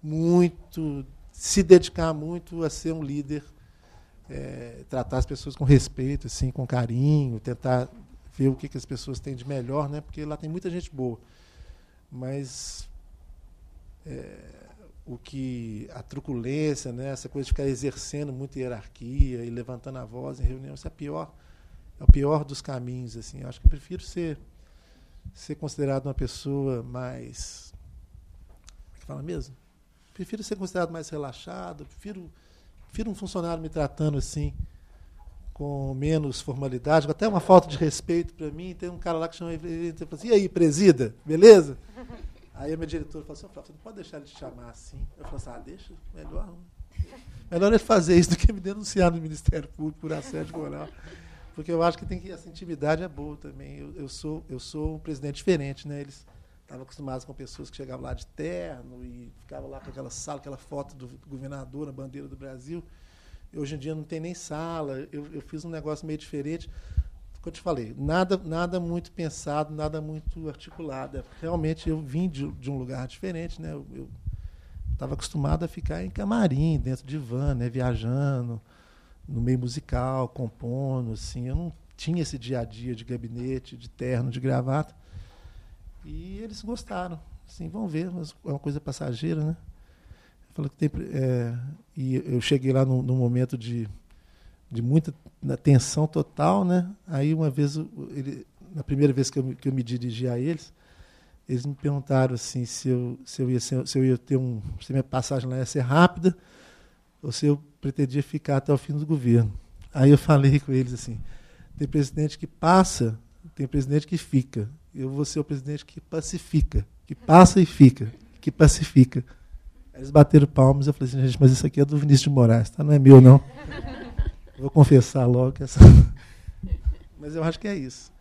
muito, se dedicar muito a ser um líder, é, tratar as pessoas com respeito, assim, com carinho, tentar ver o que, que as pessoas têm de melhor, né? Porque lá tem muita gente boa. Mas é, o que a truculência, né, essa coisa de ficar exercendo muita hierarquia e levantando a voz em reunião, isso é pior, é o pior dos caminhos. Assim. Eu acho que eu prefiro ser, ser considerado uma pessoa mais. Como é que fala mesmo? Prefiro ser considerado mais relaxado, prefiro, prefiro um funcionário me tratando assim, com menos formalidade, até uma falta de respeito para mim. Tem um cara lá que chama ele e assim: e aí, presida, beleza? Aí a minha diretora falou assim, você não pode deixar ele te chamar assim. Eu falei assim, ah, deixa, melhor Melhor ele fazer isso do que me denunciar no Ministério Público por assédio moral. Porque eu acho que tem que essa intimidade é boa também. Eu, eu sou eu sou um presidente diferente, né? Eles estavam acostumados com pessoas que chegavam lá de terno e ficavam lá com aquela sala, aquela foto do governador, a bandeira do Brasil. Hoje em dia não tem nem sala. Eu, eu fiz um negócio meio diferente que eu te falei, nada, nada muito pensado, nada muito articulado. É, realmente eu vim de, de um lugar diferente, né? Eu estava acostumado a ficar em camarim, dentro de van, né? Viajando, no meio musical, compondo, assim. Eu não tinha esse dia a dia de gabinete, de terno, de gravata. E eles gostaram. Assim, vão ver, mas é uma coisa passageira, né? Falou que tem, é, e eu cheguei lá no momento de de muita tensão total, né? Aí uma vez, ele, na primeira vez que eu, que eu me dirigi a eles, eles me perguntaram assim se eu, se eu ia se eu ia ter um, se minha passagem lá ia ser rápida ou se eu pretendia ficar até o fim do governo. Aí eu falei com eles assim: tem presidente que passa, tem presidente que fica. Eu vou ser o presidente que pacifica, que passa e fica, que pacifica. Eles bateram palmas eu falei assim, gente, mas isso aqui é do Vinícius de Moraes, tá? Não é meu não. [LAUGHS] Vou confessar logo que essa. [LAUGHS] Mas eu acho que é isso.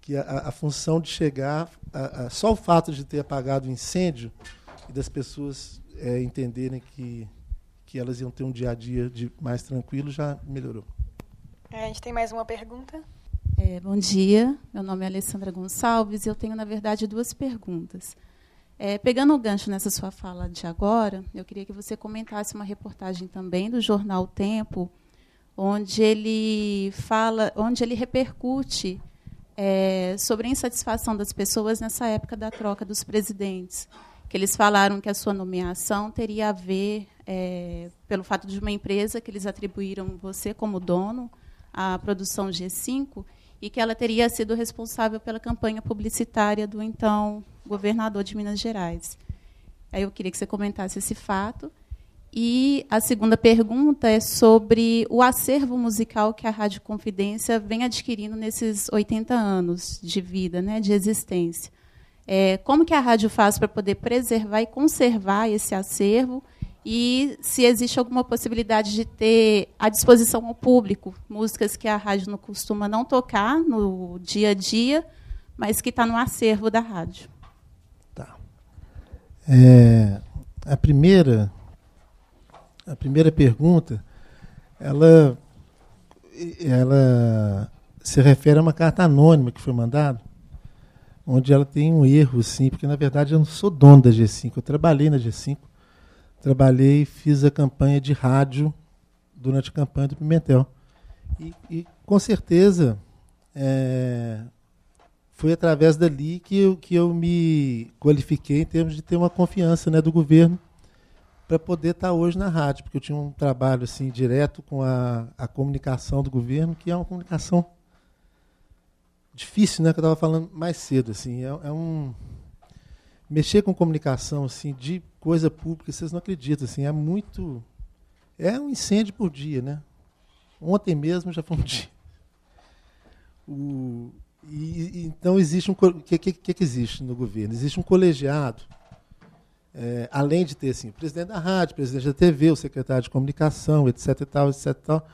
Que a, a função de chegar, a, a, só o fato de ter apagado o incêndio e das pessoas é, entenderem que, que elas iam ter um dia a dia de mais tranquilo já melhorou. É, a gente tem mais uma pergunta. É, bom dia, meu nome é Alessandra Gonçalves e eu tenho, na verdade, duas perguntas. É, pegando o gancho nessa sua fala de agora, eu queria que você comentasse uma reportagem também do jornal Tempo, onde ele fala, onde ele repercute é, sobre a insatisfação das pessoas nessa época da troca dos presidentes, que eles falaram que a sua nomeação teria a ver é, pelo fato de uma empresa que eles atribuíram você como dono à produção G5 e que ela teria sido responsável pela campanha publicitária do então governador de Minas Gerais. Aí eu queria que você comentasse esse fato e a segunda pergunta é sobre o acervo musical que a Rádio Confidência vem adquirindo nesses 80 anos de vida, né, de existência. É, como que a rádio faz para poder preservar e conservar esse acervo e se existe alguma possibilidade de ter à disposição ao público músicas que a rádio não costuma não tocar no dia a dia, mas que está no acervo da rádio. Tá. É, a primeira a primeira pergunta, ela, ela se refere a uma carta anônima que foi mandada, onde ela tem um erro, sim, porque na verdade eu não sou dono da G5, eu trabalhei na G5, trabalhei, fiz a campanha de rádio durante a campanha do Pimentel. E, e com certeza é, foi através dali que eu, que eu me qualifiquei em termos de ter uma confiança né, do governo para poder estar tá hoje na rádio, porque eu tinha um trabalho assim direto com a, a comunicação do governo, que é uma comunicação difícil, né? Que eu estava falando mais cedo, assim, é, é, um mexer com comunicação assim de coisa pública, vocês não acreditam, assim, é muito é um incêndio por dia, né? Ontem mesmo já foi um dia. O, e, então existe um o que, que, que existe no governo? Existe um colegiado, é, além de ter assim, o presidente da rádio, o presidente da TV, o secretário de comunicação, etc. E tal, etc. E tal,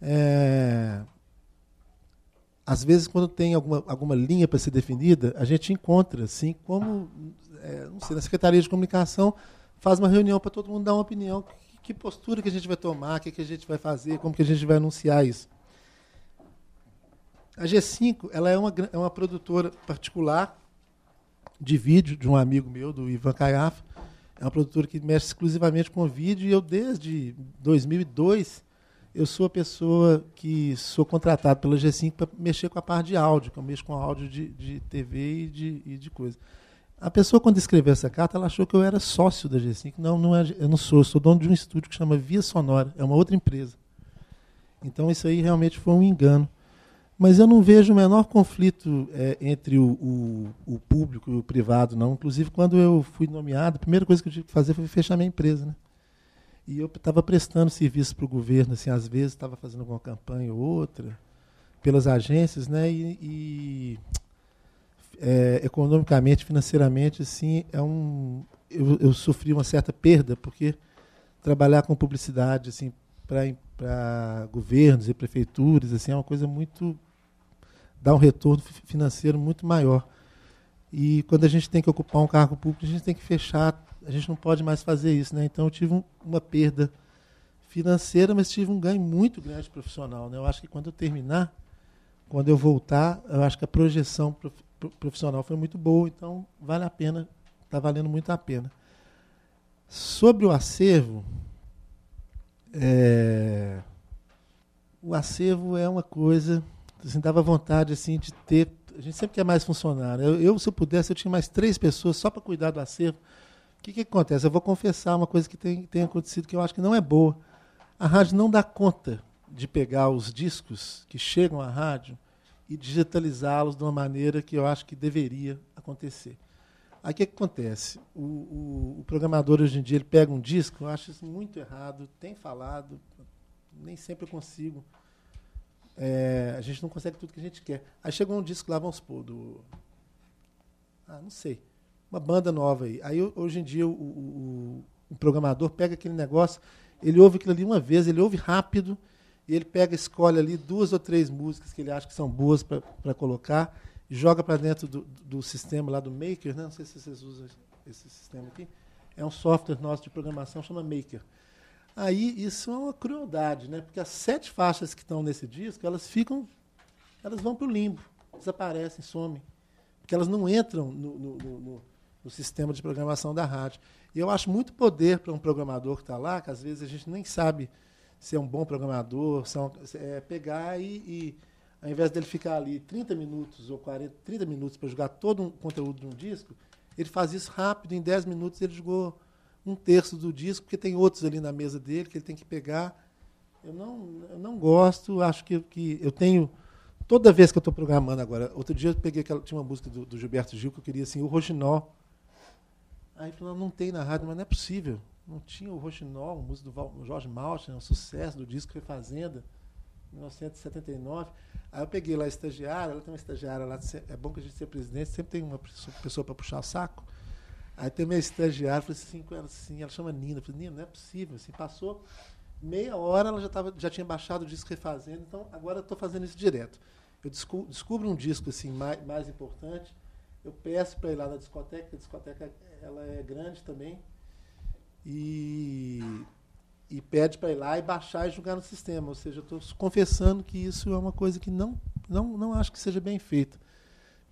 é, às vezes, quando tem alguma, alguma linha para ser definida, a gente encontra, assim, como, é, não sei, na Secretaria de Comunicação, faz uma reunião para todo mundo dar uma opinião. Que, que postura que a gente vai tomar, o que, que a gente vai fazer, como que a gente vai anunciar isso. A G5 ela é, uma, é uma produtora particular de vídeo de um amigo meu, do Ivan Caiafa. É uma produtora que mexe exclusivamente com vídeo e eu, desde 2002, eu sou a pessoa que sou contratado pela G5 para mexer com a parte de áudio, que eu mexo com áudio de, de TV e de, e de coisa. A pessoa, quando escreveu essa carta, ela achou que eu era sócio da G5. Não, não é, eu não sou. Eu sou dono de um estúdio que chama Via Sonora. É uma outra empresa. Então, isso aí realmente foi um engano. Mas eu não vejo o menor conflito é, entre o, o, o, público e o privado, não. Inclusive, quando eu fui nomeado, a primeira coisa que eu tive que fazer foi fechar minha empresa. Né? E eu estava prestando serviço para o governo, assim, às vezes estava fazendo alguma campanha ou outra, pelas agências, né? E, e é, economicamente, financeiramente, assim, é um, eu, eu, sofri uma certa perda, porque trabalhar com publicidade, assim, para governos e prefeituras, assim, é uma coisa muito dá um retorno financeiro muito maior. E quando a gente tem que ocupar um cargo público, a gente tem que fechar a gente não pode mais fazer isso, né? Então eu tive um, uma perda financeira, mas tive um ganho muito grande profissional, né? Eu acho que quando eu terminar, quando eu voltar, eu acho que a projeção profissional foi muito boa, então vale a pena, está valendo muito a pena. Sobre o acervo, é, o acervo é uma coisa, assim, dava vontade assim de ter, a gente sempre quer mais funcionário. Eu, eu se eu pudesse, eu tinha mais três pessoas só para cuidar do acervo, que, que acontece? Eu vou confessar uma coisa que tem, tem acontecido que eu acho que não é boa. A rádio não dá conta de pegar os discos que chegam à rádio e digitalizá-los de uma maneira que eu acho que deveria acontecer. Aí o que, que acontece? O, o, o, programador hoje em dia ele pega um disco, eu acho isso muito errado, tem falado, nem sempre eu consigo. É, a gente não consegue tudo que a gente quer. Aí chegou um disco lá, vamos supor, do. Ah, não sei uma banda nova aí. Aí hoje em dia o, o, o, programador pega aquele negócio, ele ouve aquilo ali uma vez, ele ouve rápido, e ele pega, escolhe ali duas ou três músicas que ele acha que são boas para colocar, joga para dentro do, do sistema lá do Maker, né? não sei se vocês usam esse sistema aqui. É um software nosso de programação, chama Maker. Aí isso é uma crueldade, né? Porque as sete faixas que estão nesse disco, elas ficam, elas vão para o limbo, desaparecem, somem. Porque elas não entram no, no, no no sistema de programação da rádio. E eu acho muito poder para um programador que está lá, que às vezes a gente nem sabe se é um bom programador, são, é, pegar e, e, ao invés dele ficar ali 30 minutos ou 40, 30 minutos para jogar todo um conteúdo de um disco, ele faz isso rápido, em 10 minutos ele jogou um terço do disco, porque tem outros ali na mesa dele que ele tem que pegar. Eu não, eu não gosto, acho que, que eu tenho. Toda vez que eu estou programando agora, outro dia eu peguei aquela, tinha uma música do, do Gilberto Gil que eu queria assim, o Roginó Aí falou, não tem na rádio, mas não é possível. Não tinha o Roxinol, música do Jorge Malcher, um sucesso do disco Foi Fazenda, 1979. Aí eu peguei lá a estagiária, ela tem uma estagiária lá, é bom que a gente seja presidente, sempre tem uma pessoa para puxar o saco. Aí tem minha estagiária, falei assim com ela assim, ela chama Nina, eu falei, Nina, não é possível, assim, passou meia hora, ela já, tava, já tinha baixado o disco refazendo, então agora eu estou fazendo isso direto. Eu descubro, descubro um disco assim mais, mais importante, eu peço para ir lá na discoteca, a discoteca ela é grande também, e, e pede para ir lá e baixar e jogar no sistema. Ou seja, eu estou confessando que isso é uma coisa que não, não, não acho que seja bem feita.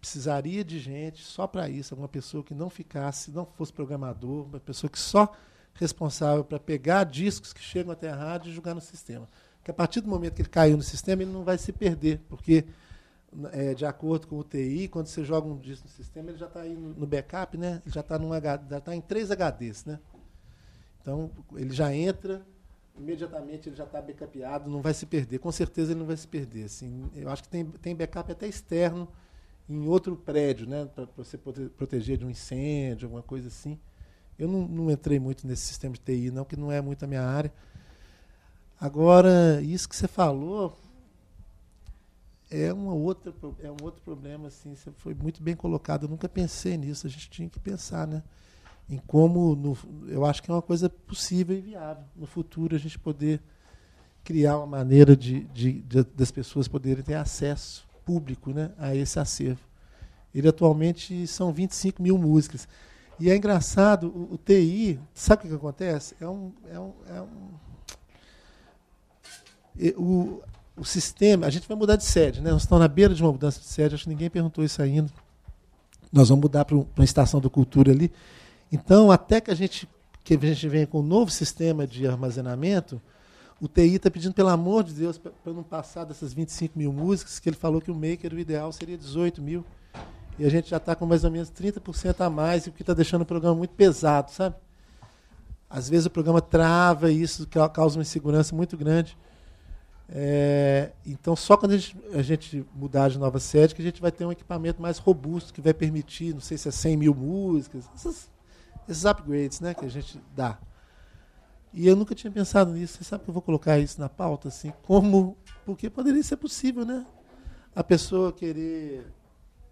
Precisaria de gente só para isso, uma pessoa que não ficasse, não fosse programador, uma pessoa que só responsável para pegar discos que chegam até a rádio e jogar no sistema. Que a partir do momento que ele caiu no sistema, ele não vai se perder, porque é, de acordo com o TI, quando você joga um disco no sistema, ele já está aí no backup, né? Ele já está tá em três HDs, né? Então ele já entra, imediatamente ele já está backupeado, não vai se perder. Com certeza ele não vai se perder. Assim, eu acho que tem, tem backup até externo em outro prédio, né? Para você poder proteger de um incêndio, alguma coisa assim. Eu não, não entrei muito nesse sistema de TI, não, que não é muito a minha área. Agora, isso que você falou é, uma outra, é um outro problema, assim, você foi muito bem colocado. Eu nunca pensei nisso, a gente tinha que pensar, né? Em como, no, eu acho que é uma coisa possível e viável. No futuro, a gente poder criar uma maneira de, de, de das pessoas poderem ter acesso público né, a esse acervo. Ele atualmente são 25 mil músicas. E é engraçado, o, o TI, sabe o que, acontece? É um. É um, é um o, o sistema, a gente vai mudar de sede, né? Nós estamos na beira de uma mudança de sede, acho que ninguém perguntou isso ainda. Nós vamos mudar para uma estação da cultura ali. Então, até que a gente, que a gente venha com um novo sistema de armazenamento, o TI está pedindo, pelo amor de Deus, para não passar dessas 25 mil músicas, que ele falou que o Maker, o ideal seria 18 mil. E a gente já está com mais ou menos 30% a mais, o que está deixando o programa muito pesado, sabe? Às vezes o programa trava e isso causa uma insegurança muito grande. É, então, só quando a gente, a gente, mudar de nova sede que a gente vai ter um equipamento mais robusto que vai permitir, não sei se é 100 mil músicas, esses upgrades né, que a gente dá. E eu nunca tinha pensado nisso. Você sabe que eu vou colocar isso na pauta? assim Como. Porque poderia ser possível, né? A pessoa querer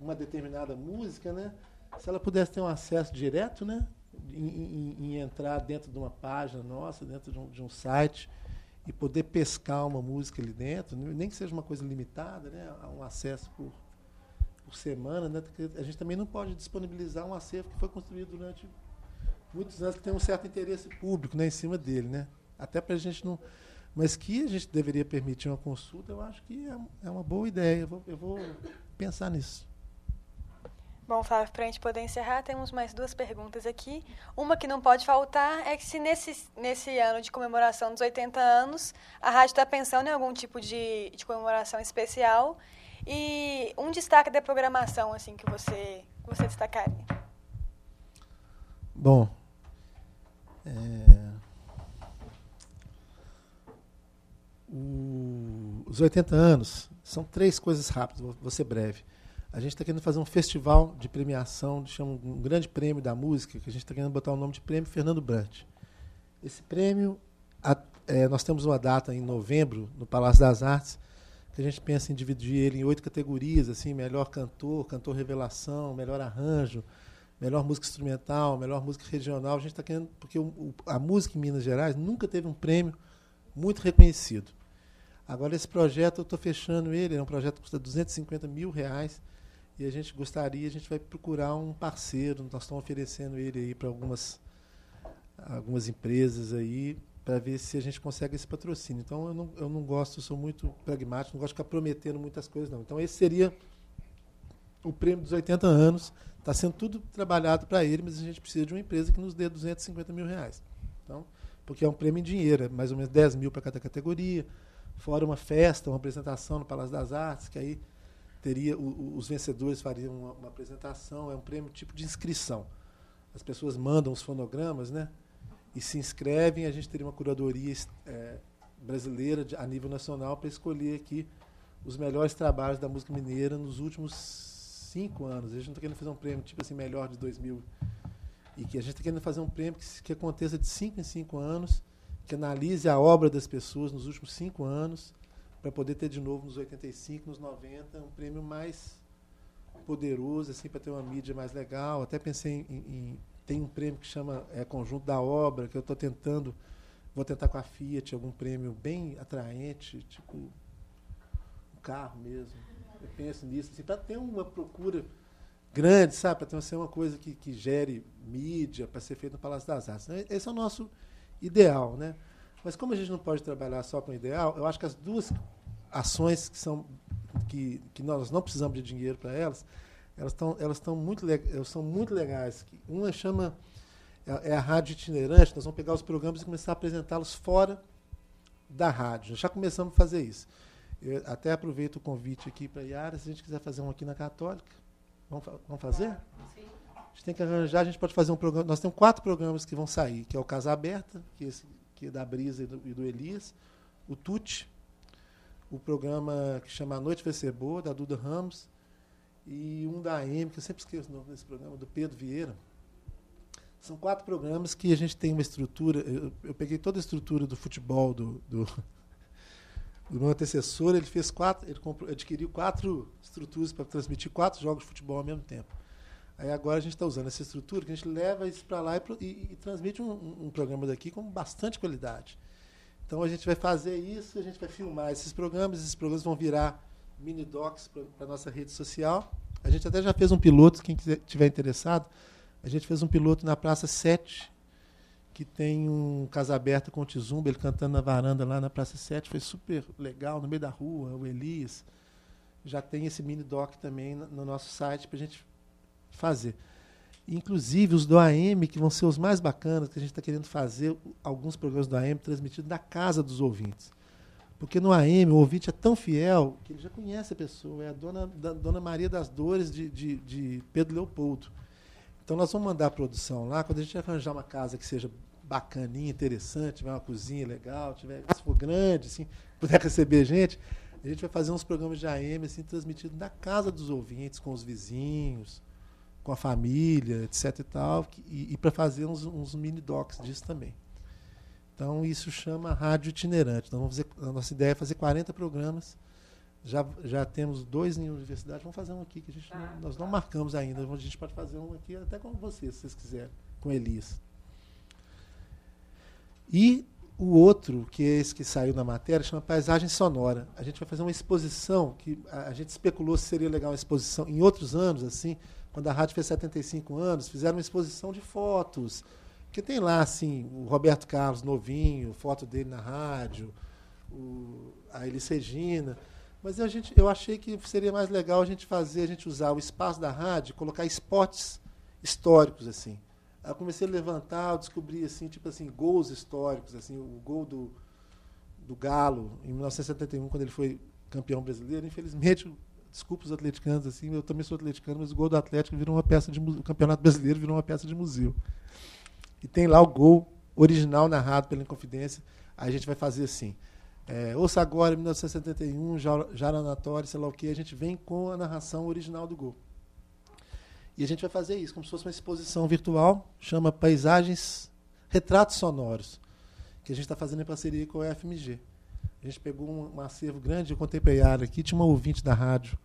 uma determinada música, né? Se ela pudesse ter um acesso direto, né? Em, em, em entrar dentro de uma página nossa, dentro de um, de um site e poder pescar uma música ali dentro, nem que seja uma coisa limitada, né, um acesso por, por semana, né, a gente também não pode disponibilizar um acervo que foi construído durante muitos anos, que tem um certo interesse público né, em cima dele, né, até para a gente não, mas que a gente deveria permitir uma consulta, eu acho que é, é uma boa ideia, eu vou, eu vou pensar nisso. Bom, Flávio, para a gente poder encerrar, temos mais duas perguntas aqui. Uma que não pode faltar é que se nesse, nesse ano de comemoração dos 80 anos, a rádio está pensando em algum tipo de, de comemoração especial e um destaque da programação assim que você, que você destacaria. Bom, é, os 80 anos são três coisas rápidas, vou ser breve. A gente está querendo fazer um festival de premiação, chama um grande prêmio da música, que a gente está querendo botar o nome de Prêmio Fernando Brant. Esse prêmio, a, é, nós temos uma data em novembro, no Palácio das Artes, que a gente pensa em dividir ele em oito categorias, assim, melhor cantor, cantor revelação, melhor arranjo, melhor música instrumental, melhor música regional. A gente está querendo, porque o, o, a música em Minas Gerais nunca teve um prêmio muito reconhecido. Agora esse projeto eu estou fechando ele, é um projeto que custa 250 mil reais e a gente gostaria, a gente vai procurar um parceiro, nós estamos oferecendo ele aí para algumas, algumas empresas aí, para ver se a gente consegue esse patrocínio. Então eu não, eu não gosto, eu sou muito pragmático, não gosto de ficar prometendo muitas coisas não. Então esse seria o prêmio dos 80 anos, está sendo tudo trabalhado para ele, mas a gente precisa de uma empresa que nos dê 250 mil reais. Então, porque é um prêmio em dinheiro, é mais ou menos 10 mil para cada categoria, fora uma festa, uma apresentação no Palácio das Artes, que aí teria os vencedores fariam uma, uma, apresentação, é um prêmio tipo de inscrição. As pessoas mandam os fonogramas, né? E se inscrevem, a gente teria uma curadoria é, brasileira de, a nível nacional para escolher aqui os melhores trabalhos da música mineira nos últimos cinco anos. A gente não está querendo fazer um prêmio tipo assim melhor de 2000 e que a gente está querendo fazer um prêmio que, que aconteça de cinco em cinco anos, que analise a obra das pessoas nos últimos cinco anos para poder ter de novo nos 85, nos 90, um prêmio mais poderoso, assim, para ter uma mídia mais legal. Até pensei em, em tem um prêmio que chama é, Conjunto da Obra, que eu estou tentando, vou tentar com a Fiat, algum prêmio bem atraente, tipo um carro mesmo. Eu penso nisso, assim, para ter uma procura grande, sabe? Para ter ser uma coisa que, que gere mídia, para ser feito no Palácio das Artes. Esse é o nosso ideal, né? Mas como a gente não pode trabalhar só com o ideal, eu acho que as duas ações que são que, que nós não precisamos de dinheiro para elas, elas estão elas estão muito elas são muito legais. Uma chama é, é a rádio itinerante, nós vamos pegar os programas e começar a apresentá-los fora da rádio. Já começamos a fazer isso. Eu até aproveito o convite aqui para a Yara, se a gente quiser fazer um aqui na Católica. Vamos, vamos fazer? Sim. A gente tem que arranjar, a gente pode fazer um programa. Nós temos quatro programas que vão sair, que é o Casa Aberta, que é, esse, que é da Brisa e do, e do Elias, o Tuti, o programa que chama A Noite Vai Ser Boa, da Duda Ramos, e um da AM, que eu sempre esqueço o nome desse programa, do Pedro Vieira. São quatro programas que a gente tem uma estrutura. Eu, eu peguei toda a estrutura do futebol do, do, [LAUGHS] do meu antecessor, ele fez quatro, ele comprou, adquiriu quatro estruturas para transmitir quatro jogos de futebol ao mesmo tempo. Aí agora a gente está usando essa estrutura que a gente leva isso para lá e, e, e transmite um, um, programa daqui com bastante qualidade. Então a gente vai fazer isso, a gente vai filmar esses programas, esses programas vão virar mini docs para a nossa rede social. A gente até já fez um piloto, quem quiser, tiver interessado, a gente fez um piloto na Praça 7, que tem um casa aberta com o Tizumba, ele cantando na varanda lá na Praça 7, foi super legal, no meio da rua, o Elias. Já tem esse mini doc também no nosso site para a gente fazer. Inclusive os do AM, que vão ser os mais bacanas, que a gente está querendo fazer alguns programas do AM transmitidos da casa dos ouvintes. Porque no AM o ouvinte é tão fiel que ele já conhece a pessoa, é a dona, da, dona Maria das Dores de, de, de Pedro Leopoldo. Então nós vamos mandar a produção lá, quando a gente arranjar uma casa que seja bacaninha, interessante, tiver uma cozinha legal, tiver, se for grande, assim, [LAUGHS] puder receber gente, a gente vai fazer uns programas de AM assim, transmitidos na casa dos ouvintes, com os vizinhos, com a família, etc. e tal, e, e para fazer uns, uns, mini docs disso também. Então isso chama rádio itinerante. Então, vamos fazer, a nossa ideia é fazer 40 programas já, já temos dois em universidade, vamos fazer um aqui, que a gente tá, não, nós tá. não marcamos ainda. A gente pode fazer um aqui até com vocês, se vocês quiserem, com Elias. E o outro, que é esse que saiu na matéria, chama Paisagem Sonora. A gente vai fazer uma exposição, que a, a gente especulou se seria legal uma exposição em outros anos, assim, quando a rádio fez 75 anos, fizeram uma exposição de fotos. Que tem lá, assim, o Roberto Carlos novinho, foto dele na rádio, o, a Elis Regina. Mas a gente, eu achei que seria mais legal a gente fazer, a gente usar o espaço da rádio, colocar spots históricos assim. Eu comecei a levantar, eu descobri assim, tipo assim, gols históricos, assim, o gol do, do Galo em 1971 quando ele foi campeão brasileiro. Infelizmente, desculpa os atleticanos assim, eu também sou atleticano, mas o gol do Atlético virou uma peça de o Campeonato Brasileiro virou uma peça de museu. E tem lá o gol original narrado pela Inconfidência. A gente vai fazer assim. É, ouça agora, 1971, Jaranatório, sei lá o que, a gente vem com a narração original do gol. E a gente vai fazer isso, como se fosse uma exposição virtual, chama Paisagens, Retratos Sonoros, que a gente está fazendo em parceria com a FMG. A gente pegou um, um acervo grande, a Yara aqui, tinha uma ouvinte da rádio,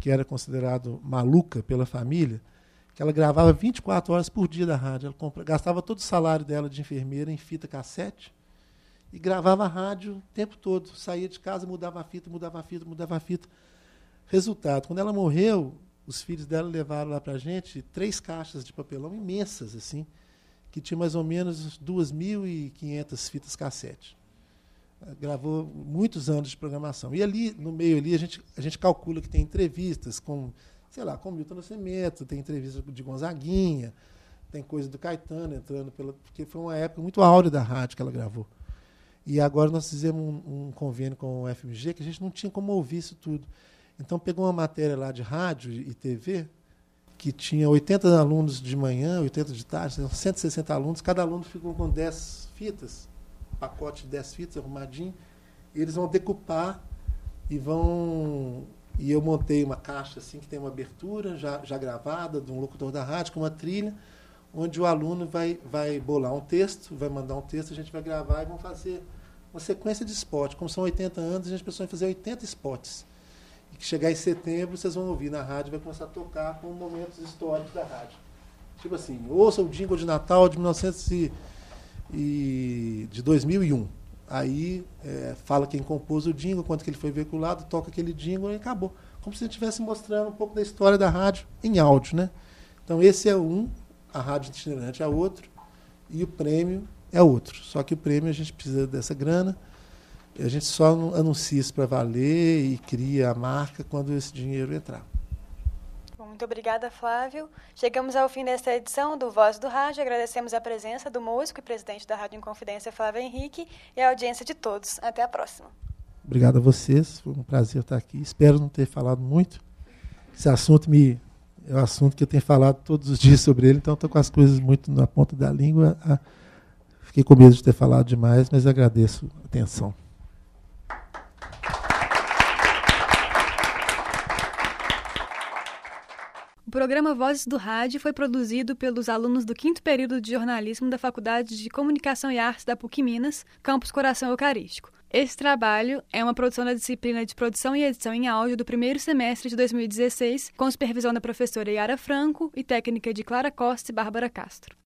que era considerado maluca pela família, que ela gravava 24 horas por dia da rádio. Ela compra, gastava todo o salário dela de enfermeira em fita cassete, e gravava rádio o tempo todo. Saía de casa, mudava a fita, mudava a fita, mudava a fita. Resultado, quando ela morreu, os filhos dela levaram lá para a gente três caixas de papelão imensas, assim, que tinha mais ou menos 2.500 fitas cassete. Gravou muitos anos de programação. E ali, no meio ali, a gente, a gente calcula que tem entrevistas com, sei lá, com Milton Nascimento, tem entrevista de Gonzaguinha, tem coisa do Caetano entrando, pela, porque foi uma época muito áurea da rádio que ela gravou. E agora nós fizemos um, um, convênio com o FMG que a gente não tinha como ouvir isso tudo. Então pegou uma matéria lá de rádio e TV, que tinha 80 alunos de manhã, 80 de tarde, 160 alunos, cada aluno ficou com 10 fitas, pacote de 10 fitas arrumadinho, eles vão decupar e vão. E eu montei uma caixa assim que tem uma abertura já, já gravada de um locutor da rádio com uma trilha onde o aluno vai, vai bolar um texto, vai mandar um texto, a gente vai gravar e vão fazer uma sequência de spots. Como são 80 anos, a gente pensou em fazer 80 spots. E que chegar em setembro, vocês vão ouvir na rádio, vai começar a tocar com momentos históricos da rádio. Tipo assim, ouça o jingle de Natal de 1900 e, de 2001. Aí é, fala quem compôs o jingle, quanto que ele foi veiculado, toca aquele jingle e acabou. Como se estivesse mostrando um pouco da história da rádio em áudio, né? Então esse é um a rádio itinerante é outro e o prêmio é outro. Só que o prêmio a gente precisa dessa grana, a gente só anuncia isso para valer e cria a marca quando esse dinheiro entrar. Muito obrigada, Flávio. Chegamos ao fim desta edição do Voz do Rádio. Agradecemos a presença do músico e presidente da Rádio Inconfidência, Flávio Henrique, e a audiência de todos. Até a próxima. Obrigado a vocês. Foi um prazer estar aqui. Espero não ter falado muito. Esse assunto me é um assunto que eu tenho falado todos os dias sobre ele, então estou com as coisas muito na ponta da língua. Ah, fiquei com medo de ter falado demais, mas agradeço a atenção. Programa Vozes do Rádio foi produzido pelos alunos do quinto período de jornalismo da Faculdade de Comunicação e Artes da PUC Minas, campus Coração Eucarístico. Esse trabalho é uma produção da disciplina de Produção e Edição em Áudio do primeiro semestre de 2016, com supervisão da professora Yara Franco e técnica de Clara Costa e Bárbara Castro.